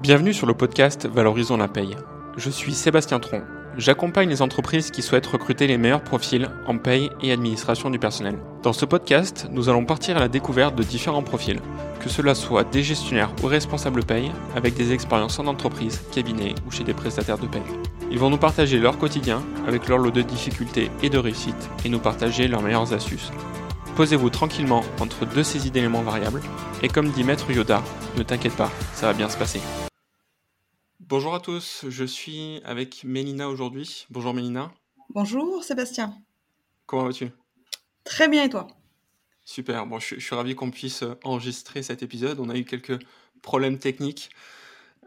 Bienvenue sur le podcast Valorisons la paye. Je suis Sébastien Tron. J'accompagne les entreprises qui souhaitent recruter les meilleurs profils en paye et administration du personnel. Dans ce podcast, nous allons partir à la découverte de différents profils, que cela soit des gestionnaires ou responsables paye, avec des expériences en entreprise, cabinet ou chez des prestataires de paye. Ils vont nous partager leur quotidien avec leur lot de difficultés et de réussites et nous partager leurs meilleures astuces. Posez-vous tranquillement entre deux saisies d'éléments variables et comme dit Maître Yoda, ne t'inquiète pas, ça va bien se passer. Bonjour à tous, je suis avec Mélina aujourd'hui. Bonjour Mélina. Bonjour Sébastien. Comment vas-tu? Très bien et toi? Super, bon, je, suis ravi qu'on puisse enregistrer cet épisode. On a eu quelques problèmes techniques.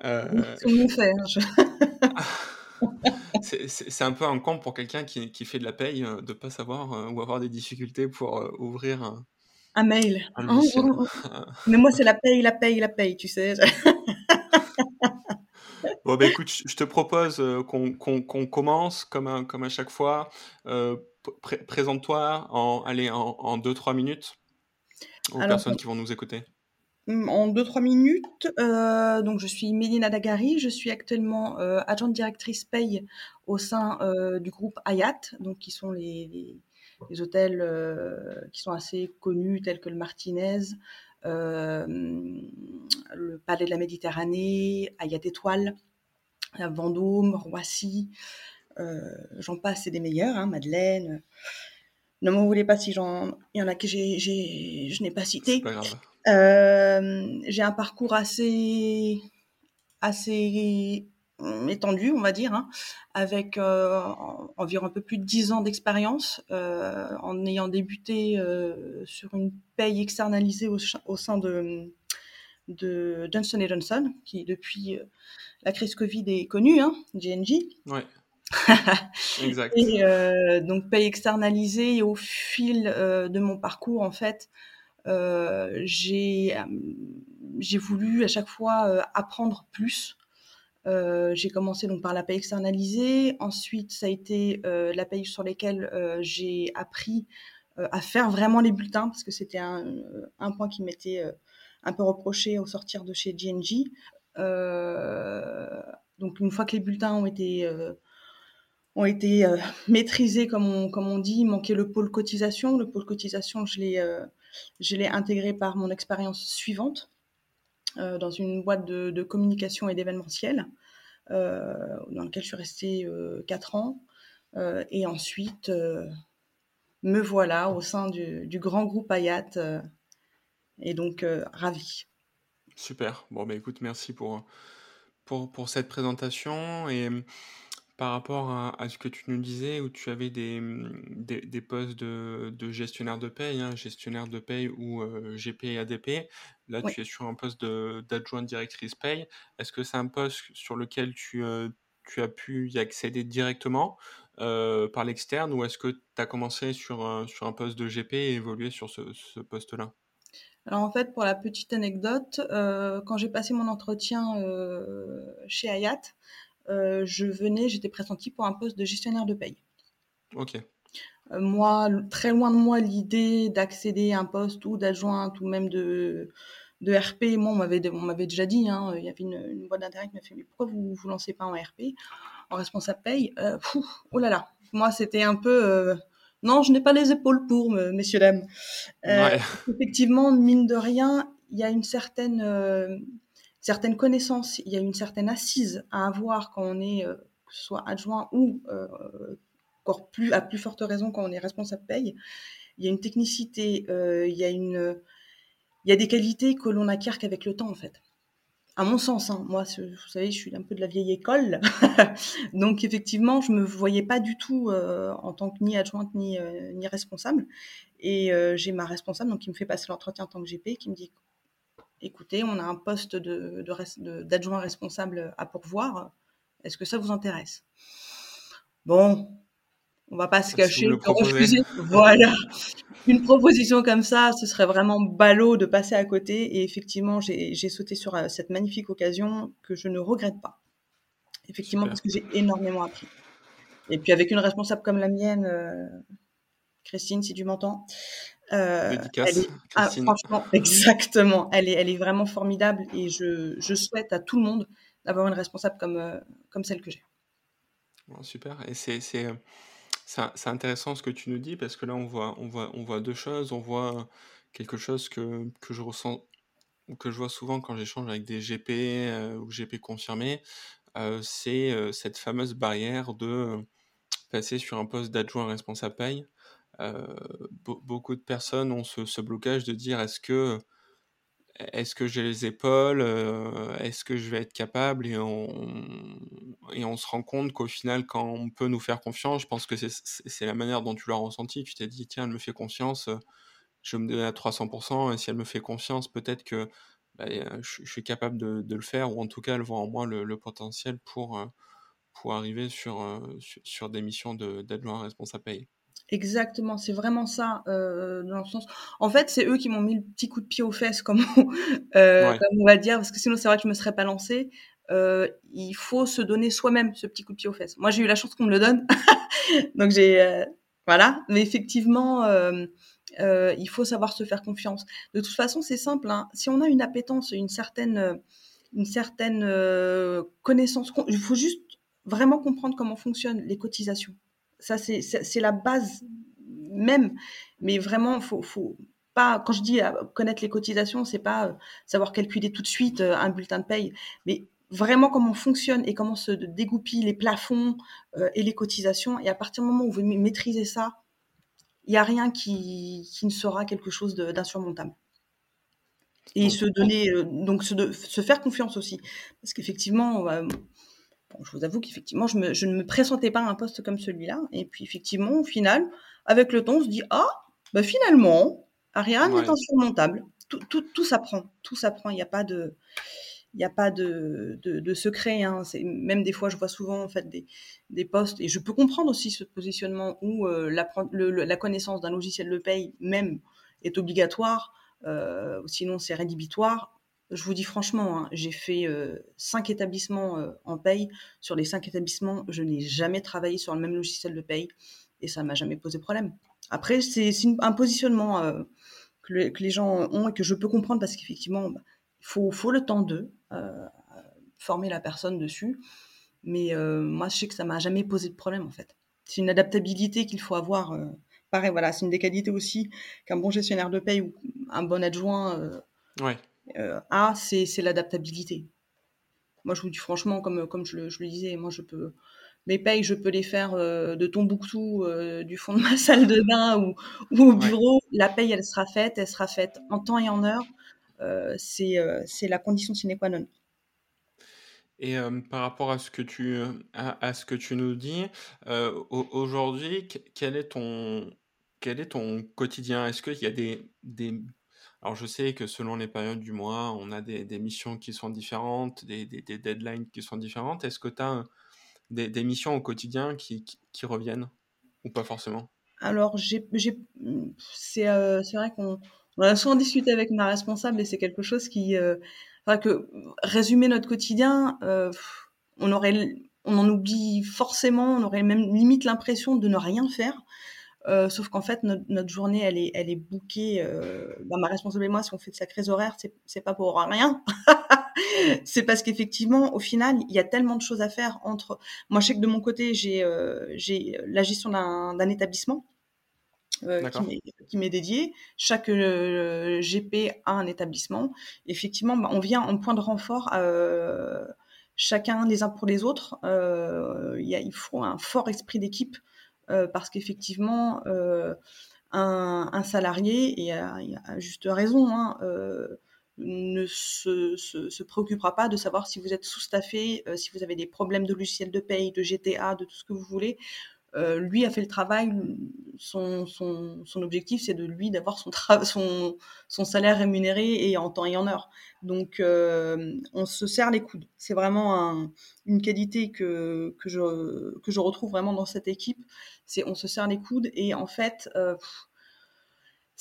Euh... C'est un peu un camp pour quelqu'un qui, qui, fait de la paye euh, de ne pas savoir euh, ou avoir des difficultés pour euh, ouvrir un, un mail. Oh, oh, oh. Mais moi, c'est la paye, la paye, la paye, tu sais. bon, ben écoute, je te propose qu'on commence comme, comme à chaque fois. Présente-toi en, allez, en 2-3 minutes aux personnes qui vont nous écouter. Mmh, en 2-3 minutes, euh, donc je suis Mélina Dagari, je suis actuellement euh, adjointe directrice paye au sein euh, du groupe Hayat, donc qui sont les, les, hôtels euh, qui sont assez connus tels que le Martinez, euh, le Palais de la Méditerranée, Hayat Étoile, Vendôme, Roissy, j'en passe, c'est des meilleurs, hein, Madeleine. Ne m'en voulez pas si j'en, il y en a que j'ai, je n'ai pas cité. Pas grave. Euh, j'ai un parcours assez, assez étendu, on va dire, hein, avec euh, environ un peu plus de 10 ans d'expérience, euh, en ayant débuté euh, sur une paye externalisée au, au sein de, de, Johnson Johnson, qui depuis euh, la crise Covid est connue, hein, GNJ. Ouais. exact. Et euh, donc paye externalisée et au fil de mon parcours, en fait, euh, j'ai j'ai voulu à chaque fois euh, apprendre plus. Euh, j'ai commencé donc par la paye externalisée. Ensuite, ça a été euh, la paye sur lesquelles euh, j'ai appris à faire vraiment les bulletins parce que c'était un, un, point qui m'était un peu reproché au sortir de chez GNG. donc une fois que les bulletins ont été ont été maîtrisés comme on, dit, manquait le pôle cotisation. Le pôle cotisation, je l'ai intégré par mon expérience suivante euh, dans une boîte de, communication et d'événementiel euh, dans laquelle je suis restée euh, 4 ans. Euh, et ensuite, euh, me voilà au sein du, du grand groupe Hayat et donc ravi. Super. Bon, bah écoute, merci pour, pour, pour cette présentation. Et par rapport à, à, ce que tu nous disais, où tu avais des, mmh, des, des postes de, de, gestionnaire de paye, hein, gestionnaire de paye ou euh, GP et ADP, là oui. tu es sur un poste d'adjointe directrice paye. Est-ce que c'est un poste sur lequel tu, euh, tu as pu y accéder directement euh, par l'externe ou est-ce que tu as commencé sur, un, sur un poste de GP et évolué sur ce, ce poste-là? Alors en fait, pour la petite anecdote, euh, quand j'ai passé mon entretien euh, chez Hayat, euh, je venais, j'étais pressentie pour un poste de gestionnaire de paye. Ok. Moi, très loin de moi l'idée d'accéder à un poste ou d'adjointe ou même de, de RP. Moi, on m'avait, on m'avait déjà dit, hein, il y avait une, une boîte d'intérim qui m'a fait, mais pourquoi vous vous lancez pas en RP, en responsable paye? Oh là là, moi c'était un peu, non, je n'ai pas les épaules pour, messieurs dames. Euh, ouais. Effectivement, mine de rien, il y a une certaine euh, certaines connaissances, il y a une certaine assise à avoir quand on est, euh, que ce soit adjoint ou encore plus, à plus forte raison quand on est responsable paye. Il y a une technicité, il, y a une, il y a des qualités que l'on acquiert qu'avec le temps, en fait. À mon sens, hein, moi, vous savez, je suis un peu de la vieille école, donc effectivement, je me voyais pas du tout euh, en tant que ni adjointe ni, euh, responsable. Et euh, j'ai ma responsable, donc qui me fait passer l'entretien en tant que GP, qui me dit écoutez, on a un poste d'adjoint de, de, responsable à pourvoir, est-ce que ça vous intéresse? Bon, on va pas se cacher, refuser. Voilà. Une proposition comme ça, ce serait vraiment ballot de passer à côté. Et effectivement, j'ai sauté sur euh, cette magnifique occasion que je ne regrette pas. Effectivement, Super. parce que j'ai énormément appris. Et puis avec une responsable comme la mienne, euh, Christine, si tu m'entends, Euh, Dédicace, ah, franchement, exactement. Elle est, elle est vraiment formidable et je, je souhaite à tout le monde d'avoir une responsable comme, euh, comme celle que j'ai. super. Et c'est, c'est, intéressant ce que tu nous dis parce que là, on voit, on voit, on voit deux choses. On voit quelque chose que, que je ressens, que je vois souvent quand j'échange avec des GP euh, ou GP confirmés. c'est cette fameuse barrière de passer sur un poste d'adjoint responsable paye beaucoup de personnes ont ce, blocage de dire est-ce que est-ce que j'ai les épaules, est-ce que je vais être capable? Et on, se rend compte qu'au final, quand on peut nous faire confiance, je pense que c'est la manière dont tu l'as ressenti. Tu t'es dit, tiens, elle me fait confiance, je me donne à 300%, et si elle me fait confiance, peut-être que bah, je, suis capable de, le faire, ou en tout cas, elle voit en moi le, potentiel pour, pour arriver sur, sur, des missions d'adjoint responsable payé. Exactement, c'est vraiment ça euh, dans le sens. En fait, c'est eux qui m'ont mis le petit coup de pied aux fesses, comme on, euh, comme on va dire, parce que sinon c'est vrai que je me serais pas lancée. Euh, il faut se donner soi-même ce petit coup de pied aux fesses. Moi, j'ai eu la chance qu'on me le donne, donc j'ai euh, voilà. Mais effectivement, il faut savoir se faire confiance. De toute façon, c'est simple. Hein. Si on a une appétence, une certaine, une certaine connaissance, il faut juste vraiment comprendre comment fonctionnent les cotisations ça, c'est la base même. Mais vraiment, faut, faut pas. Quand je dis euh, connaître les cotisations, c'est pas euh, savoir calculer tout de suite euh, un bulletin de paye, mais vraiment comment fonctionne et comment se dégoupillent les plafonds et les cotisations. Et à partir du moment où vous maîtrisez ça, il n'y a rien qui, qui, ne sera quelque chose d'insurmontable. Et se donner, donc se, se, faire confiance aussi. Parce qu'effectivement, je vous avoue qu'effectivement, je, ne me pressentais pas à un poste comme celui-là. Et puis, effectivement, au final, avec le temps, on se dit Ah, bah finalement, Ariane est insurmontable. Tout, tout, tout s'apprend. Tout s'apprend. Il n'y a pas de. Il n'y a pas de, de, secret. Hein. Même des fois, je vois souvent en fait des, des postes, et je peux comprendre aussi ce positionnement où euh, la, la, connaissance d'un logiciel de paye même est obligatoire, euh, sinon c'est rédhibitoire je vous dis franchement, hein, j'ai fait euh, cinq établissements euh, en paye. Sur les cinq établissements, je n'ai jamais travaillé sur le même logiciel de paye et ça m'a jamais posé problème. Après, c'est un positionnement euh, que, les gens ont et que je peux comprendre parce qu'effectivement, bah, il faut, le temps d'eux, former la personne dessus. Mais moi, je sais que ça m'a jamais posé de problème en fait. C'est une adaptabilité qu'il faut avoir. pareil, voilà, c'est une des qualités aussi qu'un bon gestionnaire de paye ou un bon adjoint. Euh, A, c'est l'adaptabilité. Moi, je vous dis franchement, comme, comme je, le, je le disais, moi, je peux, mes payes, je peux les faire euh, de Tombouctou, euh, du fond de ma salle de bain ou, ou au bureau. La paye, elle sera faite, elle sera faite en temps et en heure. Euh, c'est la condition sine qua non. Et par rapport à ce que tu, à, à ce que tu nous dis, aujourd'hui, quel est ton, quel est ton quotidien? Est-ce qu'il y a des, des alors je sais que selon les périodes du mois, on a des, missions qui sont différentes, des, deadlines qui sont différentes. Est-ce que tu as des, missions au quotidien qui, reviennent ou pas forcément? Alors euh, c'est vrai qu'on a souvent discuté avec ma responsable et c'est quelque chose qui... Euh, que résumer notre quotidien, euh, on, aurait, on en oublie forcément, on aurait même limite l'impression de ne rien faire. Euh, sauf qu'en fait, notre, journée, elle est, elle est bookée. Euh, bah, ma responsable et moi, si on fait de sacrés horaires, c'est pas pour rien. c'est parce qu'effectivement, au final, il y a tellement de choses à faire entre. Moi, je sais que de mon côté, j'ai euh, j'ai la gestion d'un établissement. Euh, qui m'est dédié. Chaque euh, GP a un établissement. Effectivement, bah, on vient en point de renfort euh, chacun les uns pour les autres. Il, y a, il faut un fort esprit d'équipe parce qu'effectivement, euh, un, salarié, et à, juste raison, hein, euh, ne se, préoccupera pas de savoir si vous êtes sous-staffé, si vous avez des problèmes de logiciel de paye, de GTA, de tout ce que vous voulez. Euh, lui a fait le travail. Son, objectif, c'est de lui d'avoir son, salaire rémunéré et en temps et en heure. Donc, euh, on se serre les coudes. C'est vraiment un, une qualité que, que, je, que je retrouve vraiment dans cette équipe. C'est on se serre les coudes et en fait, euh,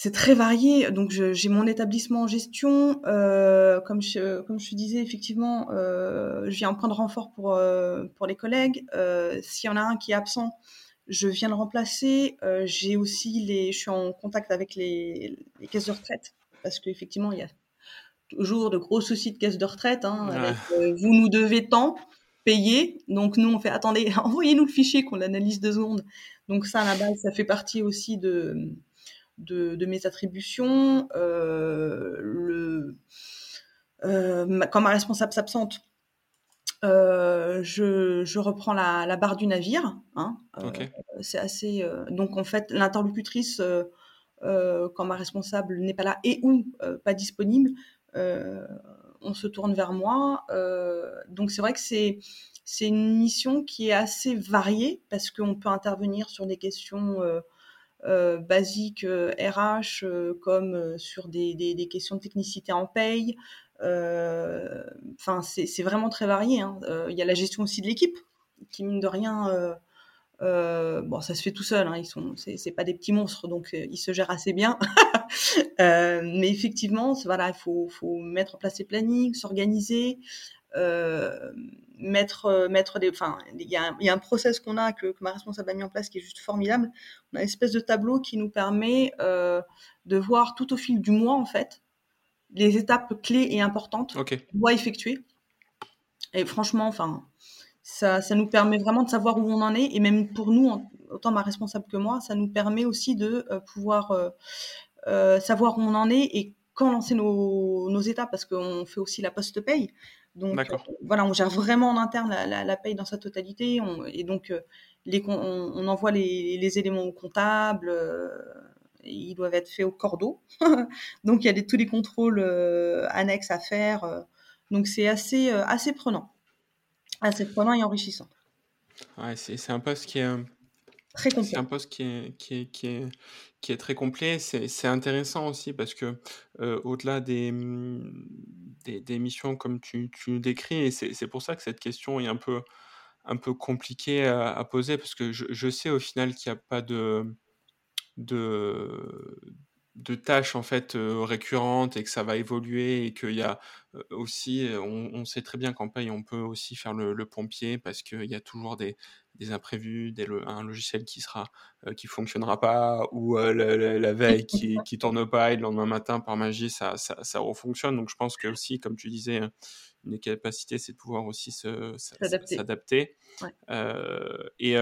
c'est très varié. Donc, j'ai mon établissement en gestion. Euh, comme, je, comme je disais, effectivement, euh, je viens en point de renfort pour, euh, pour les collègues. S'il y en a un qui est absent, je viens de remplacer. j'ai aussi les, je suis en contact avec les, les caisses de retraite parce qu'effectivement, il y a toujours de gros soucis de caisse de retraite. Hein, vous nous devez tant payer. Donc nous, on fait attendez, envoyez-nous le fichier qu'on l'analyse deux secondes. Donc ça, à la base, ça fait partie aussi de, de, mes attributions. Euh, le, euh, quand ma responsable s'absente, euh, je, je, reprends la, la, barre du navire. Hein, euh, c'est assez. Euh, donc en fait, l'interlocutrice, quand ma responsable n'est pas là et ou pas disponible, on se tourne vers moi. donc c'est vrai que c'est c'est une mission qui est assez variée parce qu'on peut intervenir sur des questions euh, euh, basiques RH euh, comme sur des, des, questions de technicité en paye. Enfin, c'est vraiment très varié. Hein. Il y a la gestion aussi de l'équipe qui mine de rien. bon, ça se fait tout seul. Hein. Ils sont, c'est pas des petits monstres, donc ils se gèrent assez bien. mais effectivement, voilà, il faut, faut, mettre en place les plannings, s'organiser. Euh, mettre, euh, mettre des, enfin, il y, a un process qu'on a que, ma responsable a mis en place qui est juste formidable. On a une espèce de tableau qui nous permet euh, de voir tout au fil du mois en fait les étapes clés et importantes okay. qu'on doit effectuer. Et franchement, enfin, ça, ça nous permet vraiment de savoir où on en est et même pour nous, autant ma responsable que moi, ça nous permet aussi de pouvoir savoir où on en est et quand lancer nos, nos étapes parce qu'on fait aussi la post-paye. Donc euh, voilà, on gère vraiment en interne la, la, paye dans sa totalité. et donc euh, les, on, envoie les, les, éléments au comptable. Euh, ils doivent être faits au cordeau. donc il y a des, tous les contrôles annexes à faire. donc c'est assez, assez prenant. Assez prenant et enrichissant. Ouais, c'est un poste qui est Très C'est un poste qui est, qui est, qui est, qui est très complet. C'est intéressant aussi parce que au-delà des, mmh, des, des, missions comme tu, tu décris, et c'est pour ça que cette question est un peu, un peu compliquée à, à poser parce que je, je sais au final qu'il n'y a pas de, de, de tâches en fait récurrentes et que ça va évoluer et qu'il y a aussi, on, sait très bien qu'en paye on peut aussi faire le, le pompier parce qu'il y a toujours des, des imprévus, des, un logiciel qui sera qui fonctionnera pas ou la, veille qui, qui tourne pas et le lendemain matin par magie ça, ça, ça refonctionne. Donc je pense que aussi, comme tu disais, hein, une des capacités c'est de pouvoir aussi s'adapter. et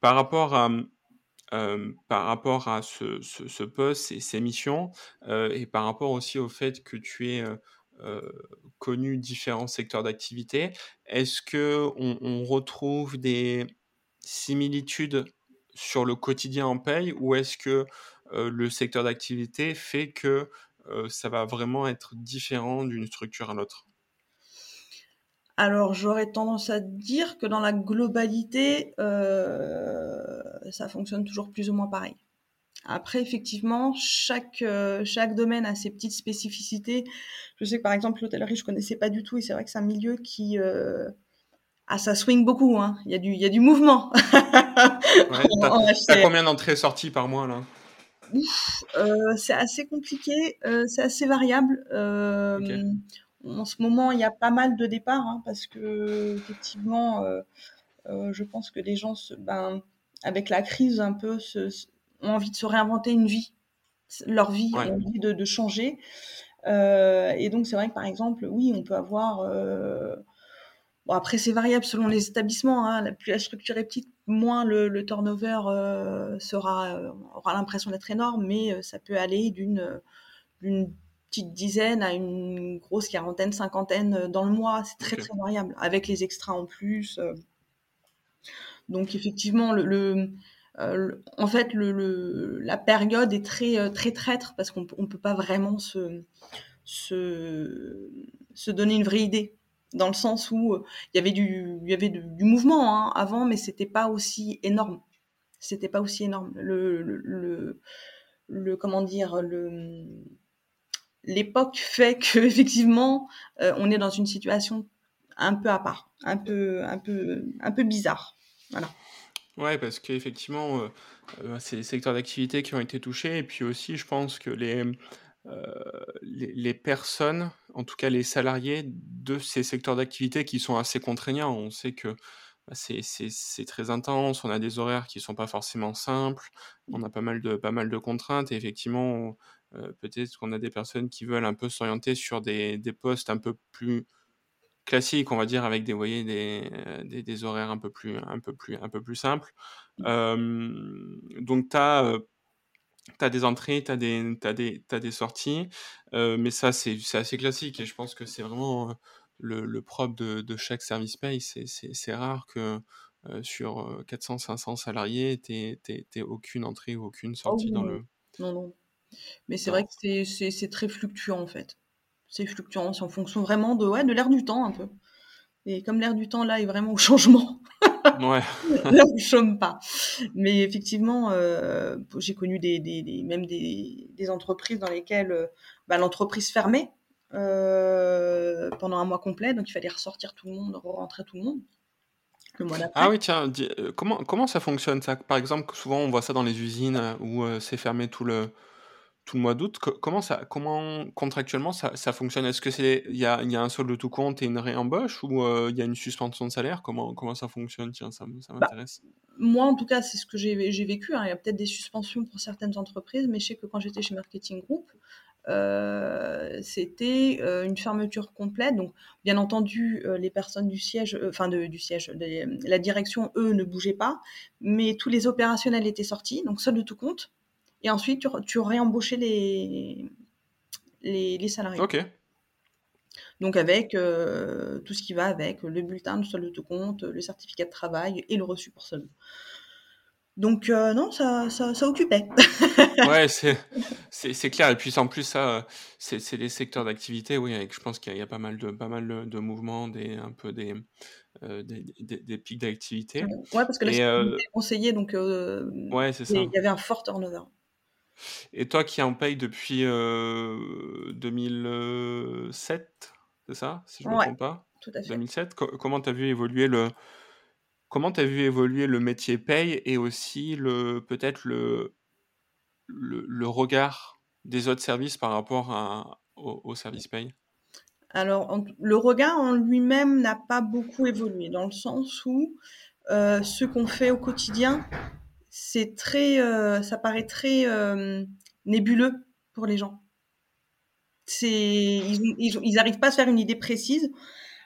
par rapport à par rapport à ce, poste et ces missions, et par rapport aussi au fait que tu es connu différents secteurs d'activité, est-ce que on, retrouve des similitudes sur le quotidien en paye ou est-ce que le secteur d'activité fait que ça va vraiment être différent d'une structure à l'autre? Alors j'aurais tendance à dire que dans la globalité, euh, ça fonctionne toujours plus ou moins pareil. Après, effectivement, chaque, euh, chaque domaine a ses petites spécificités. Je sais que par exemple, l'hôtellerie, je connaissais pas du tout, et c'est vrai que c'est un milieu qui... Euh, ah, ça swing beaucoup, hein. il, y a du, il y a du mouvement. ouais, T'as combien d'entrées-sorties par mois là? Euh, C'est assez compliqué, euh, c'est assez variable. Euh, en ce moment, il y a pas mal de départs hein, parce que effectivement, euh, euh, je pense que les gens, se, ben, avec la crise un peu, se, ont envie de se réinventer une vie, leur vie, ont envie de, de changer. Euh, et donc, c'est vrai que par exemple, oui, on peut avoir. Bon, après, c'est variable selon les établissements. Hein, plus la structure est petite, moins le, le turnover sera aura l'impression d'être énorme, mais ça peut aller d'une petite dizaine à une grosse quarantaine, cinquantaine euh, dans le mois. C'est très, très variable, avec les extras en plus. Euh. Donc, effectivement, le, euh, en fait, le, la période est très, très traître parce qu'on ne peut pas vraiment se, se, se donner une vraie idée dans le sens où il y avait du, il y avait du, mouvement hein, avant, mais c'était pas aussi énorme. C'était pas aussi énorme. Le, le, le, comment dire, le, l'époque fait que effectivement euh, on est dans une situation un peu à part, un peu un peu un peu bizarre. Voilà. Ouais, parce qu'effectivement, euh, euh, c'est les secteurs d'activité qui ont été touchés, et puis aussi, je pense que les, les, les, personnes, en tout cas les salariés de ces secteurs d'activité qui sont assez contraignants, on sait que bah, c'est très intense, on a des horaires qui sont pas forcément simples, on a pas mal de, pas mal de contraintes et effectivement, peut-être qu'on a des personnes qui veulent un peu s'orienter sur des, des postes un peu plus classiques, on va dire, avec des, voyez, des, des, des, horaires un peu plus, un peu plus, un peu plus simples. donc, tu as tu as des entrées, tu as, des, des, des sorties, euh, mais ça, c'est assez classique et je pense que c'est vraiment euh, le, le propre de, de, chaque service pay. C'est rare que euh, sur 400-500 salariés, tu n'aies aucune entrée ou aucune sortie oh, dans le. Non, non. Mais c'est vrai que c'est très fluctuant en fait. C'est fluctuant, c'est en fonction vraiment de, ouais, de l'air du temps un peu. Et comme l'air du temps là est vraiment au changement, Ouais. Là, je chôme pas. Mais effectivement, euh, j'ai connu des, des, des même des, des, entreprises dans lesquelles euh, bah, l'entreprise fermait euh, pendant un mois complet, donc il fallait ressortir tout le monde, rentrer tout le monde. Le mois ah oui, tiens, comment, comment ça fonctionne ça? Par exemple, souvent on voit ça dans les usines où c'est fermé tout le, tout le mois d'août. comment ça, comment contractuellement ça, ça fonctionne? Est-ce que c'est il y a, y a, un solde de tout compte et une réembauche ou euh, il y a une suspension de salaire? Comment comment ça fonctionne? Tiens, ça, ça bah, m'intéresse. moi, en tout cas, c'est ce que j'ai vécu. Hein. Il y a peut-être des suspensions pour certaines entreprises, mais je sais que quand j'étais chez Marketing Group, euh, c'était euh, une fermeture complète. Donc, bien entendu, les personnes du siège, enfin du siège, la direction, eux, ne bougeaient pas, mais tous les opérationnels étaient sortis, donc solde de tout compte. Et ensuite, tu, tu réembauchais les, les, les, salariés. Ok. Donc avec euh, tout ce qui va avec, le bulletin de solde de compte, le certificat de travail et le reçu pour solde. Donc euh, non, ça, ça, ça, occupait. ouais, c'est clair. Et puis en plus, ça, c'est des secteurs d'activité, oui, avec, je pense qu'il y, a pas mal de, pas mal de mouvements, des, un peu des, euh, des, des, pics d'activité. Ouais, parce que là, c'est conseillé, donc ouais, il y avait un fort turnover. Et toi qui en payes depuis 2007, c'est ça, si je ne me trompe pas? tout à fait. 2007, comment tu as vu évoluer le comment tu vu évoluer le métier paye et aussi le peut-être le, le, regard des autres services par rapport à, au, service paye? Alors, le regard en lui-même n'a pas beaucoup évolué, dans le sens où ce qu'on fait au quotidien c'est très, euh, ça paraît très euh, nébuleux pour les gens. C'est, ils, ils, arrivent pas à se faire une idée précise.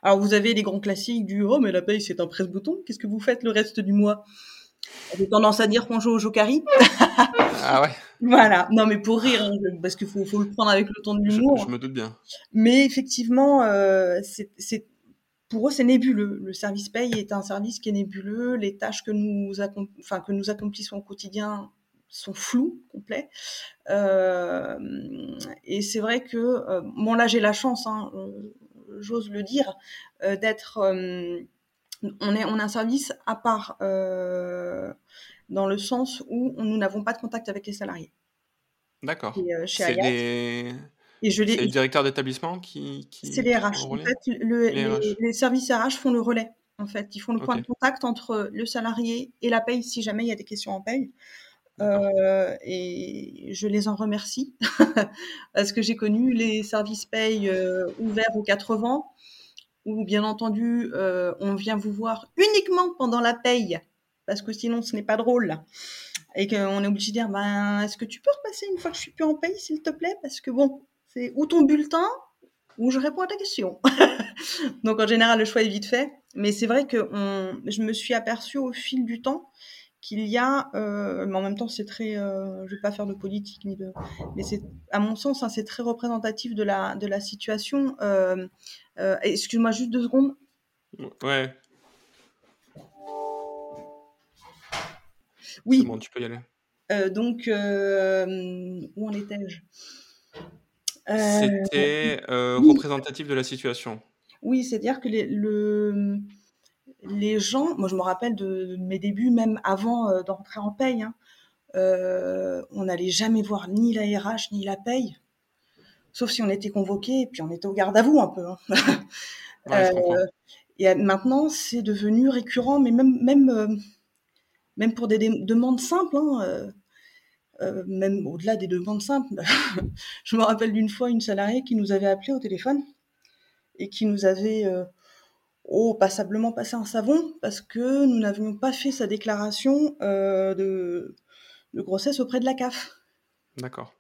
Alors vous avez les grands classiques du oh mais la paye c'est un presse-bouton. Qu'est-ce que vous faites le reste du mois? J'ai tendance à dire qu'on joue au jokari. ah ouais. Voilà. Non mais pour rire hein, parce qu'il faut, faut, le prendre avec le ton de l'humour. Je, me doute bien. Mais effectivement, euh, c'est pour eux, c'est nébuleux. Le service paye est un service qui est nébuleux. Les tâches que nous, enfin, que nous accomplissons au quotidien sont floues, complets. Euh, et c'est vrai que, euh, bon là j'ai la chance, hein, euh, j'ose le dire, d'être... on, est, on a un service à part dans le sens où nous n'avons pas de contact avec les salariés. D'accord. Des... Et je c'est le directeur d'établissement qui, C'est les RH. En fait, les, services RH font le relais. En fait, ils font le point de contact entre le salarié et la paye si jamais il y a des questions en paye. Euh, et je les en remercie parce que j'ai connu les services paye euh, ouverts aux 80 où bien entendu euh, on vient vous voir uniquement pendant la paye parce que sinon ce n'est pas drôle. Et qu'on est obligé de dire ben est-ce que tu peux repasser une fois que je suis plus en paye s'il te plaît parce que bon c'est ou ton bulletin ou je réponds à ta question. Donc en général, le choix est vite fait. Mais c'est vrai que je me suis aperçue au fil du temps qu'il y a, euh, mais en même temps c'est très, euh, je vais pas faire de politique ni de, mais c'est à mon sens hein, c'est très représentatif de la de la situation. Euh, excuse-moi juste deux secondes. Ouais. Oui. Bon, tu peux y aller. donc où en étais-je? euh, C'était euh, représentatif de la situation. Oui, c'est-à-dire que les, le, les gens, moi je me rappelle de, mes débuts, même avant euh, d'entrer en paye, hein, on n'allait jamais voir ni la RH ni la paye, sauf si on était convoqué et puis on était au garde à vous un peu. Hein. et maintenant, c'est devenu récurrent, mais même, même, même pour des, demandes simples. Hein, euh, même au-delà des demandes simples. je me rappelle d'une fois une salariée qui nous avait appelé au téléphone et qui nous avait, euh, Oh, passablement passé en savon parce que nous n'avions pas fait sa déclaration euh, de, de grossesse auprès de la CAF. D'accord.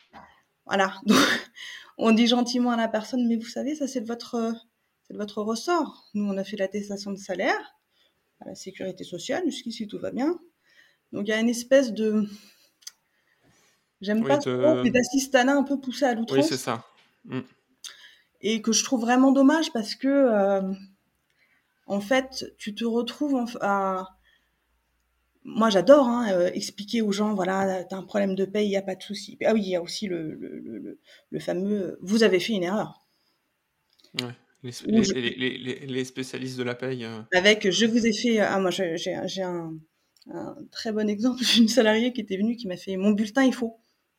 Voilà. Donc, on dit gentiment à la personne, mais vous savez, ça c'est de votre, c'est de votre ressort. Nous, on a fait l'attestation de salaire à la sécurité sociale. Jusqu'ici, tout va bien. Donc, il y a une espèce de, j'aime Oui, pas trop, d'assistanat un peu poussé à Oui, l'outrance c'est ça. Mm. et que je trouve vraiment dommage parce que, euh, en fait, tu te retrouves en à, moi j'adore hein, euh, expliquer aux gens voilà t'as un problème de paye il y a pas de souci ah oui il y a aussi le, le, le, le- fameux euh, vous avez fait une erreur Ouais. Les, Ou les- je- les- les- les- les spécialistes de la paye. euh, avec je vous ai fait ah moi j'ai j'ai j'ai un, un très bon exemple d'une salariée qui était venue qui m'a fait mon bulletin il faut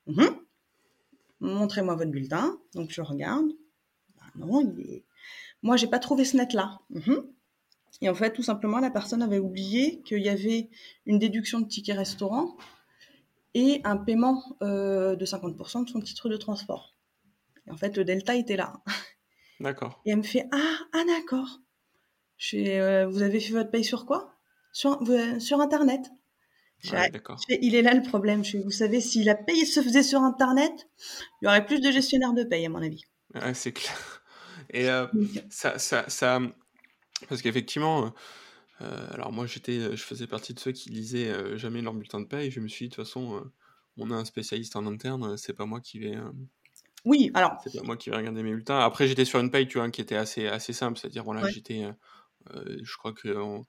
Mhm. montrez-moi votre bulletin donc je regarde Bah non il est moi j'ai pas trouvé ce net là et en fait tout simplement la personne avait oublié qu'il y avait une déduction de ticket restaurant et un paiement euh, de 50% de son titre de transport et en fait le delta était là D'accord. Et elle me fait Ah, ah d'accord. Je fais, euh, vous avez fait votre paye sur quoi? Sur Internet. Ouais, Ah, il est là le problème. Je vous savez, si la paye se faisait sur Internet, il y aurait plus de gestionnaires de paye, à mon avis. Ouais, c'est clair. Et euh, Donc, ça, ça, ça, parce qu'effectivement, euh, euh, alors moi j'étais, je faisais partie de ceux qui lisaient euh, jamais leur bulletin de paye. Je me suis dit de toute façon, euh, on a un spécialiste en interne, euh, c'est pas moi qui vais, euh, oui, alors, c'est pas moi qui vais regarder mes bulletins. Après j'étais sur une paye, tu vois, qui était assez, assez simple, c'est-à-dire voilà, Ouais. j'étais, euh, euh, je crois que, on,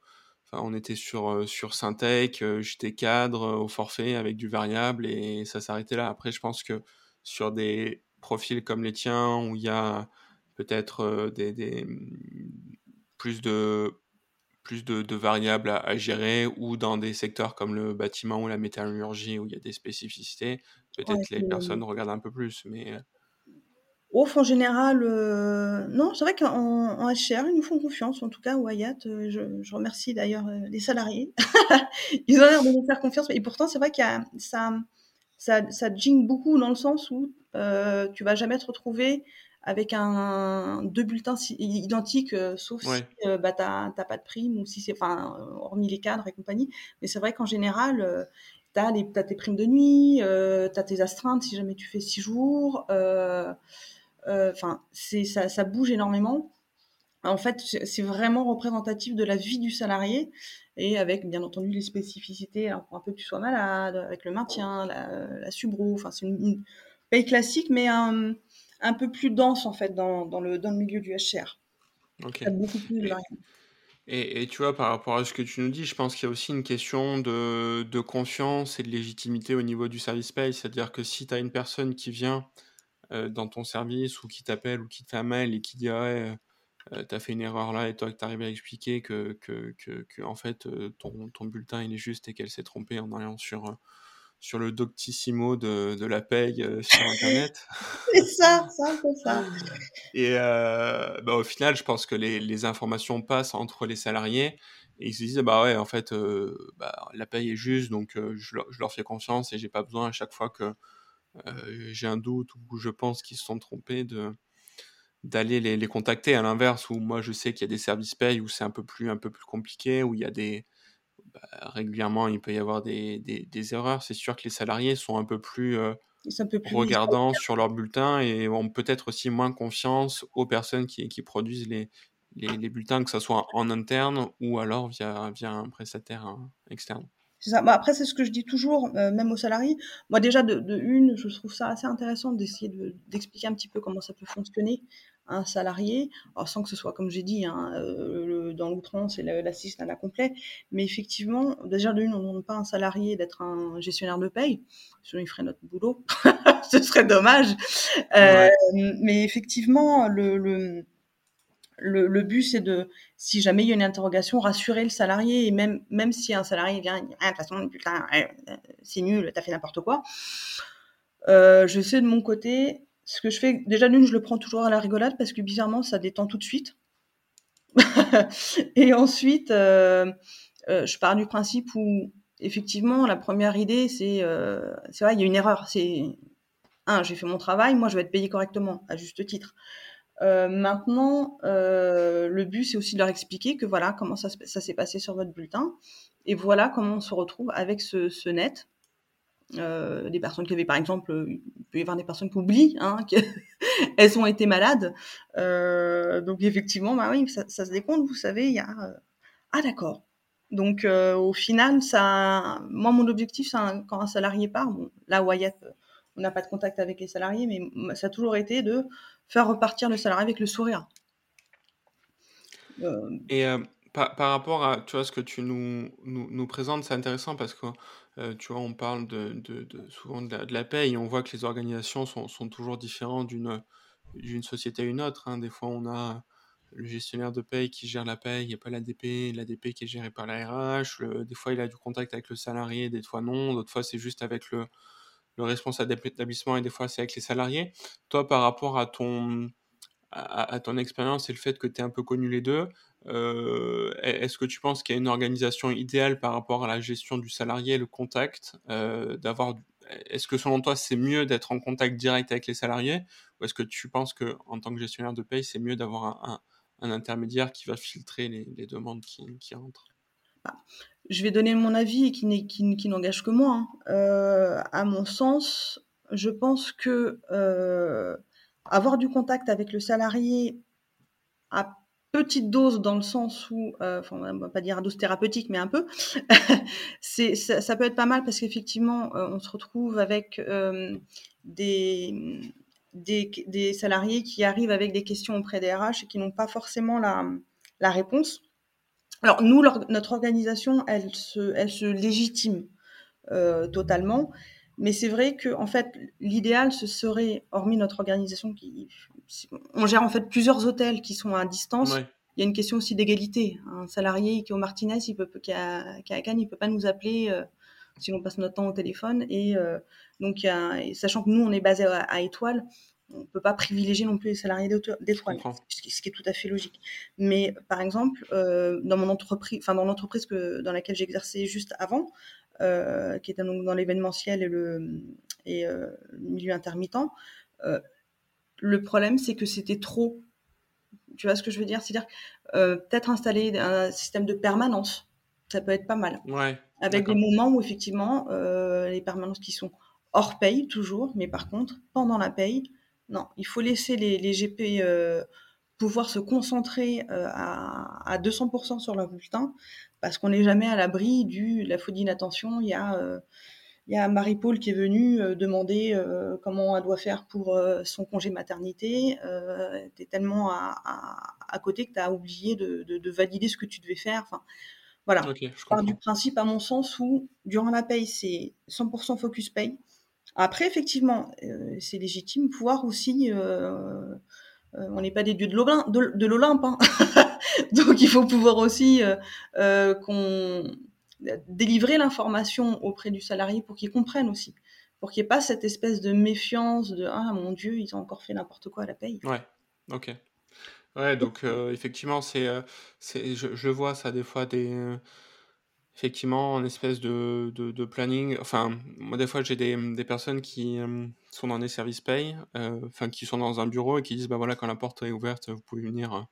enfin, on était sur euh, sur Syntec, euh, j'étais cadre euh, au forfait avec du variable et ça s'arrêtait là. Après je pense que sur des profils comme les tiens où il y a peut-être des, des, plus de plus de, de variables à, à gérer ou dans des secteurs comme le bâtiment ou la métallurgie où il y a des spécificités, peut-être Ouais, les personnes regardent un peu plus. Mais off, en général, euh, non, c'est vrai qu'en en HR, ils nous font confiance. En tout cas, Wyatt, euh, je, je remercie d'ailleurs euh, les salariés. ils ont l'air de nous faire confiance. Et pourtant, c'est vrai qu'il y a ça, ça, ça jingle beaucoup dans le sens où euh, tu vas jamais te retrouver avec un deux bulletins si- identiques, euh, sauf Ouais. si euh, bah, t'as t'as pas de prime ou si c'est, enfin, hormis les cadres et compagnie. Mais c'est vrai qu'en général, t'as les, t'as tes primes de nuit, euh, t'as tes astreintes si jamais tu fais six jours. Enfin, c'est ça, ça bouge énormément. En fait, c'est vraiment représentatif de la vie du salarié et avec bien entendu les spécificités, alors pour un peu que tu sois malade, avec le maintien, la, la subro, enfin c'est une, une paye classique mais un, un peu plus dense en fait dans, dans, le, dans le milieu du HR. ok. Il y a beaucoup plus de Et, et, tu vois, par rapport à ce que tu nous dis, je pense qu'il y a aussi une question de, de confiance et de légitimité au niveau du service paye. C'est-à-dire que si tu as une personne qui vient dans ton service ou qui t'appelle ou qui te fait un mail et qui dit ah ouais, euh, t'as fait une erreur là et toi que t'arrives à expliquer que, que, que, que, en fait euh, ton, ton bulletin il est juste et qu'elle s'est trompée en allant sur, euh, sur le doctissimo de, de la paye euh, sur internet. C'est ça, c'est un peu ça. Et euh, bah, au final, je pense que les, les informations passent entre les salariés et ils se disent bah ouais en fait euh, bah, la paye est juste donc euh, je, leur, je leur fais confiance et j'ai pas besoin à chaque fois que euh, j'ai un doute ou je pense qu'ils se sont trompés de d'aller les, les contacter à l'inverse où moi je sais qu'il y a des services paye où c'est un peu plus un peu plus compliqué où il y a des bah, régulièrement il peut y avoir des, des, des erreurs. C'est sûr que les salariés sont un peu plus euh, C'est un peu plus regardants sur leur bulletin et ont peut-être aussi moins confiance aux personnes qui, qui produisent les, les, les bulletins que ce soit en interne ou alors via, via un prestataire hein, externe C'est ça. Bah, après, c'est ce que je dis toujours, euh, même aux salariés. Moi, déjà, de, de une, je trouve ça assez intéressant d'essayer de- d'expliquer un petit peu comment ça peut fonctionner à un salarié, alors, sans que ce soit, comme j'ai dit, hein, euh, le- dans l'outrance et le- l'assistanat complet. Mais effectivement, déjà, de une, on ne demande pas à un salarié d'être un gestionnaire de paye, sinon il ferait notre boulot. ce serait dommage. Euh, Ouais. Mais effectivement, le, le, le, but, c'est de, si jamais il y a une interrogation, rassurer le salarié. Et même, même si un salarié vient ah, de toute façon, putain, euh, c'est nul, t'as fait n'importe quoi. Euh, je sais de mon côté, ce que je fais, déjà d'une, je le prends toujours à la rigolade parce que bizarrement, ça détend tout de suite. et ensuite, euh, je pars du principe où, effectivement, la première idée, c'est, c'est vrai, il y a une erreur. C'est, un, j'ai fait mon travail, moi, je vais être payé correctement, à juste titre. Maintenant, le but, c'est aussi de leur expliquer que voilà comment ça, s'est passé sur votre bulletin. Et voilà comment on se retrouve avec ce, net. des personnes qui avaient, par exemple, il peut y avoir des personnes qui oublient hein, qu'elles ont été malades. donc effectivement, bah oui, ça, se décompte, vous savez, il y a... ah d'accord, donc, euh, au final, ça, moi, mon objectif, c'est quand un salarié part, bon, là, Wyatt, euh, on n'a pas de contact avec les salariés, mais ça a toujours été de faire repartir le salarié avec le sourire. Euh, Et par, rapport à tu vois, ce que tu nous, nous, présentes, c'est intéressant parce que tu vois, on parle de, de, souvent de la, paix et on voit que les organisations sont, sont toujours différentes d'une d'une société à une autre. Hein. Des fois, on a le gestionnaire de paye qui gère la paye, il n'y a pas l'ADP, l'ADP qui est géré par la RH, des fois il a du contact avec le salarié, des fois non, d'autres fois c'est juste avec le, le responsable d'établissement et des fois c'est avec les salariés. Toi, par rapport à ton, à, ton expérience et le fait que tu es un peu connu les deux, euh, est-ce que tu penses qu'il y a une organisation idéale par rapport à la gestion du salarié, le contact, euh, est-ce que selon toi c'est mieux d'être en contact direct avec les salariés ou est-ce que tu penses que en tant que gestionnaire de paye c'est mieux d'avoir un, un intermédiaire qui va filtrer les, demandes qui, qui rentrent? Bah, Je vais donner mon avis qui, qui, qui n'engage que moi. Hein. Euh, à mon sens, je pense que euh, avoir du contact avec le salarié à petite dose dans le sens où, euh, enfin, on va pas dire à dose thérapeutique, mais un peu, ça, peut être pas mal parce qu'effectivement, on se retrouve avec des salariés qui arrivent avec des questions auprès des RH et qui n'ont pas forcément la réponse. Alors nous, notre organisation, elle se, elle se légitime euh, totalement, mais c'est vrai que en fait, l'idéal, ce serait, hormis notre organisation qui, on gère en fait plusieurs hôtels qui sont à distance. Il y a une question aussi d'égalité. Un salarié qui est au Martinez, il peut, qui, qui a Cannes, il peut pas nous appeler. Euh, si on passe notre temps au téléphone. Et euh, donc, sachant que nous, on est basé à, Étoile, on ne peut pas privilégier non plus les salariés d'Étoile, ce, qui est tout à fait logique. Mais par exemple, euh, dans mon entreprise, enfin dans l'entreprise dans laquelle j'exerçais juste avant, euh, qui était donc dans l'événementiel et le, et, le milieu intermittent, le problème c'est que c'était trop. Tu vois ce que je veux dire? C'est-à-dire peut-être installer un système de permanence, ça peut être pas mal. Ouais. Avec des moments où effectivement, euh, les permanences qui sont hors paye toujours, mais par contre, pendant la paye, non, il faut laisser les, les GP euh, pouvoir se concentrer euh, à, à, 200% sur leur bulletin, parce qu'on n'est jamais à l'abri du la faute d'inattention. Il y a il y a Marie-Paul qui est venue demander comment elle doit faire pour son congé maternité. tu es tellement à, à, à côté que tu as oublié de, de, de, valider ce que tu devais faire. Enfin, voilà. je pars du principe, à mon sens, où durant la paye, c'est 100% focus paye. Après, effectivement, euh, c'est légitime pouvoir aussi. Euh, euh, on n'est pas des dieux de l'Olympe, hein. donc il faut pouvoir aussi qu'on délivrer l'information auprès du salarié pour qu'il comprenne aussi, pour qu'il n'y ait pas cette espèce de méfiance de ah mon Dieu, ils ont encore fait n'importe quoi à la paye. Ouais, ok. Ouais, donc effectivement, c'est, c'est je je vois ça des fois des, effectivement, en espèce de de de planning. Enfin, moi, des fois, j'ai des, des personnes qui, sont dans des services paye, enfin, qui sont dans un bureau et qui disent: «Bah, voilà, quand la porte est ouverte, vous pouvez venir,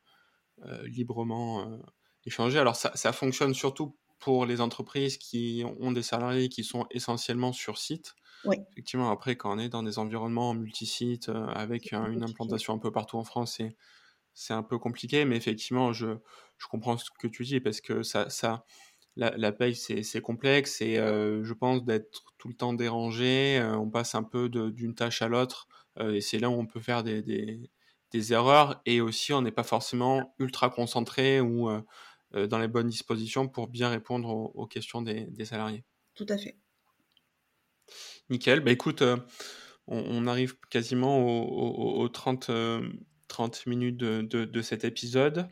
librement, échanger». Alors ça ça fonctionne surtout pour les entreprises qui ont des salariés qui sont essentiellement sur site. Oui. Effectivement, après, quand on est dans des environnements multi-sites, avec, une implantation un peu partout en France, c'est c'est un peu compliqué, mais effectivement, je, je comprends ce que tu dis parce que ça, ça la, la paye, c'est complexe et euh, je pense d'être tout le temps dérangé, euh, on passe un peu d'une tâche à l'autre euh, et c'est là où on peut faire des, des, des erreurs et aussi on n'est pas forcément ultra concentré ou dans les bonnes dispositions pour bien répondre aux, questions des, des, salariés. Tout à fait. Nickel. Bah écoute, on, on, arrive quasiment aux au, 30 30 minutes de, de, cet épisode.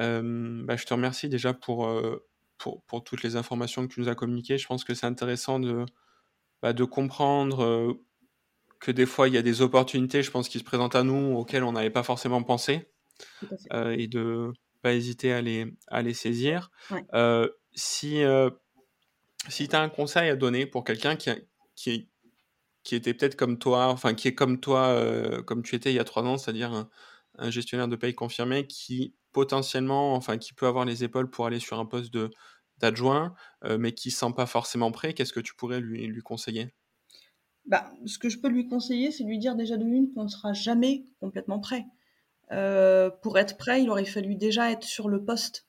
Euh, bah, je te remercie déjà pour, euh, pour, pour, toutes les informations que tu nous as communiquées. Je pense que c'est intéressant de, bah, de comprendre euh, que des fois, il y a des opportunités, je pense, qui se présentent à nous auxquelles on n'avait pas forcément pensé. et de pas hésiter à les, à les saisir. si si tu as un conseil à donner pour quelqu'un qui, qui, qui était peut-être comme toi, enfin qui est comme toi, comme tu étais il y a trois ans, c'est-à-dire un gestionnaire de paye confirmé qui potentiellement, enfin, qui peut avoir les épaules pour aller sur un poste de d'adjoint, mais qui ne sent pas forcément prêt, qu'est-ce que tu pourrais lui, conseiller? Bah, ce que je peux lui conseiller, c'est lui dire déjà de l'une qu'on ne sera jamais complètement prêt. Pour être prêt, il aurait fallu déjà être sur le poste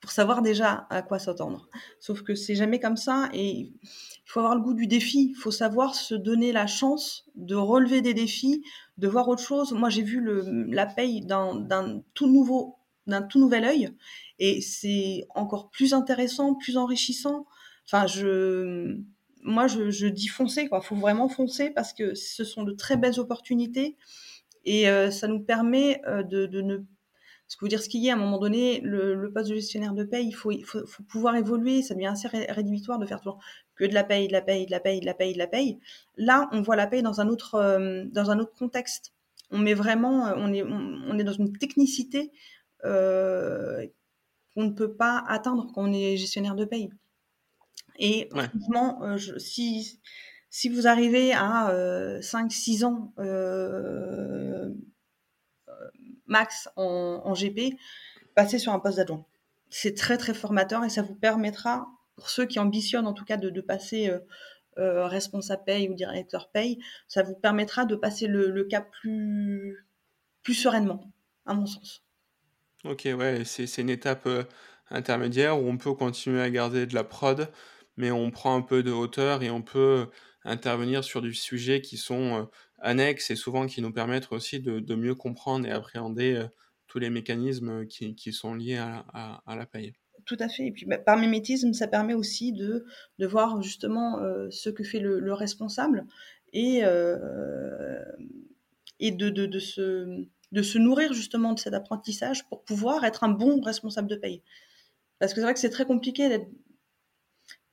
pour savoir déjà à quoi s'attendre. Sauf que c'est jamais comme ça et il faut avoir le goût du défi. Il faut savoir se donner la chance de relever des défis, de voir autre chose. Moi, j'ai vu la paye d'un tout nouveau, d'un tout nouvel œil et c'est encore plus intéressant, plus enrichissant. Enfin, je, moi, je, dis foncer, quoi. Faut vraiment foncer parce que ce sont de très belles opportunités et euh, ça nous permet euh, de, ne ce que vous dire ce qu'il y a à un moment donné, le, poste de gestionnaire de paye, il faut, pouvoir évoluer. Ça devient assez rédhibitoire de faire toujours que de la paye, de la paye, de la paye, de la paye, de la paye. Là, on voit la paye dans un autre, euh, dans un autre contexte. On met vraiment, on est, on, est dans une technicité qu'on ne peut pas atteindre quand on est gestionnaire de paye. Et ouais. franchement, je, si si vous arrivez à euh, 5-6 ans euh, max en, en, GP, passez sur un poste d'adjoint. C'est très très formateur et ça vous permettra, pour ceux qui ambitionnent en tout cas de, de passer euh, euh responsable paye ou directeur paye, ça vous permettra de passer le, le cap plus, plus sereinement, à mon sens. Ok, ouais, c'est une étape euh, intermédiaire où on peut continuer à garder de la prod, mais on prend un peu de hauteur et on peut intervenir sur des sujets qui sont annexes et souvent qui nous permettent aussi de, mieux comprendre et appréhender tous les mécanismes qui, sont liés à, la paye. Tout à fait. Et puis bah, par mimétisme, ça permet aussi de, voir justement euh, ce que fait le, le responsable et, euh, et de, de, se, de se nourrir justement de cet apprentissage pour pouvoir être un bon responsable de paye. Parce que c'est vrai que c'est très compliqué d'être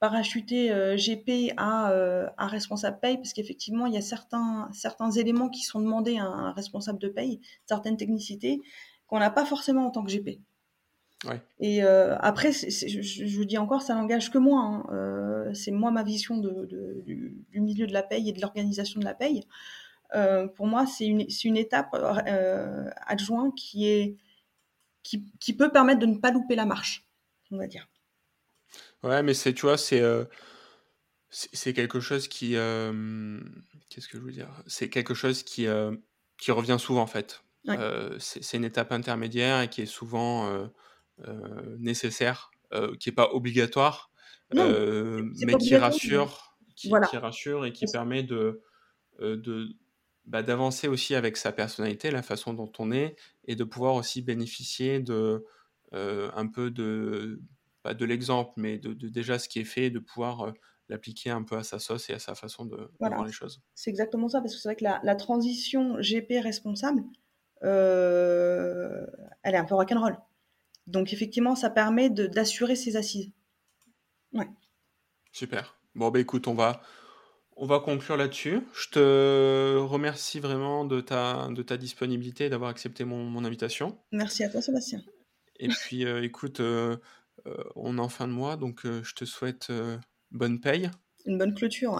parachuter euh, GP à, euh, à responsable paye parce qu'effectivement il y a certains certains éléments qui sont demandés à un responsable de paye, certaines technicités qu'on n'a pas forcément en tant que GP. Ouais. Et euh, après, c est, c est, je, je, dis encore, ça n'engage que moi. Hein. C'est moi ma vision de, de, du, du, milieu de la paye et de l'organisation de la paye. Euh, pour moi, c'est une, une étape euh, adjoint qui est qui, qui peut permettre de ne pas louper la marche, on va dire. Ouais, mais c'est, tu vois, c'est euh, c'est quelque chose qui. Euh, Qu'est-ce que je veux dire? C'est quelque chose qui, euh, qui revient souvent, en fait. Ouais. c'est une étape intermédiaire et qui est souvent nécessaire, qui n'est pas obligatoire, non, mais qui rassure, qui, voilà. qui, rassure et qui permet de. de bah, d'avancer aussi avec sa personnalité, la façon dont on est, et de pouvoir aussi bénéficier de un peu de pas de l'exemple, mais de, de, déjà ce qui est fait, de pouvoir euh, l'appliquer un peu à sa sauce et à sa façon de, voilà. de voir les choses. C'est exactement ça, parce que c'est vrai que la, la, transition GP responsable, euh, elle est un peu rock'n'roll. Donc effectivement, ça permet d'assurer ses assises. Ouais. Super. Bon, bah écoute, on va, on va conclure là-dessus. Je te remercie vraiment de ta, de ta disponibilité, d'avoir accepté mon, mon, invitation. Merci à toi, Sébastien. Et puis, euh, écoute, euh, euh, on est en fin de mois, donc je te souhaite bonne paye. Une bonne clôture.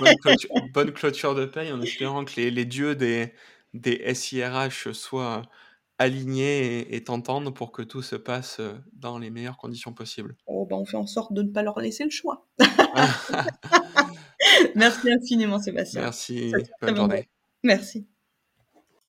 bonne, clôture bonne clôture de paye, en espérant que les, les dieux des, des SIRH soient alignés et, et t'entendent pour que tout se passe dans les meilleures conditions possibles. Oh, ben on fait en sorte de ne pas leur laisser le choix. Merci infiniment, Sébastien. Merci, bonne journée. Merci.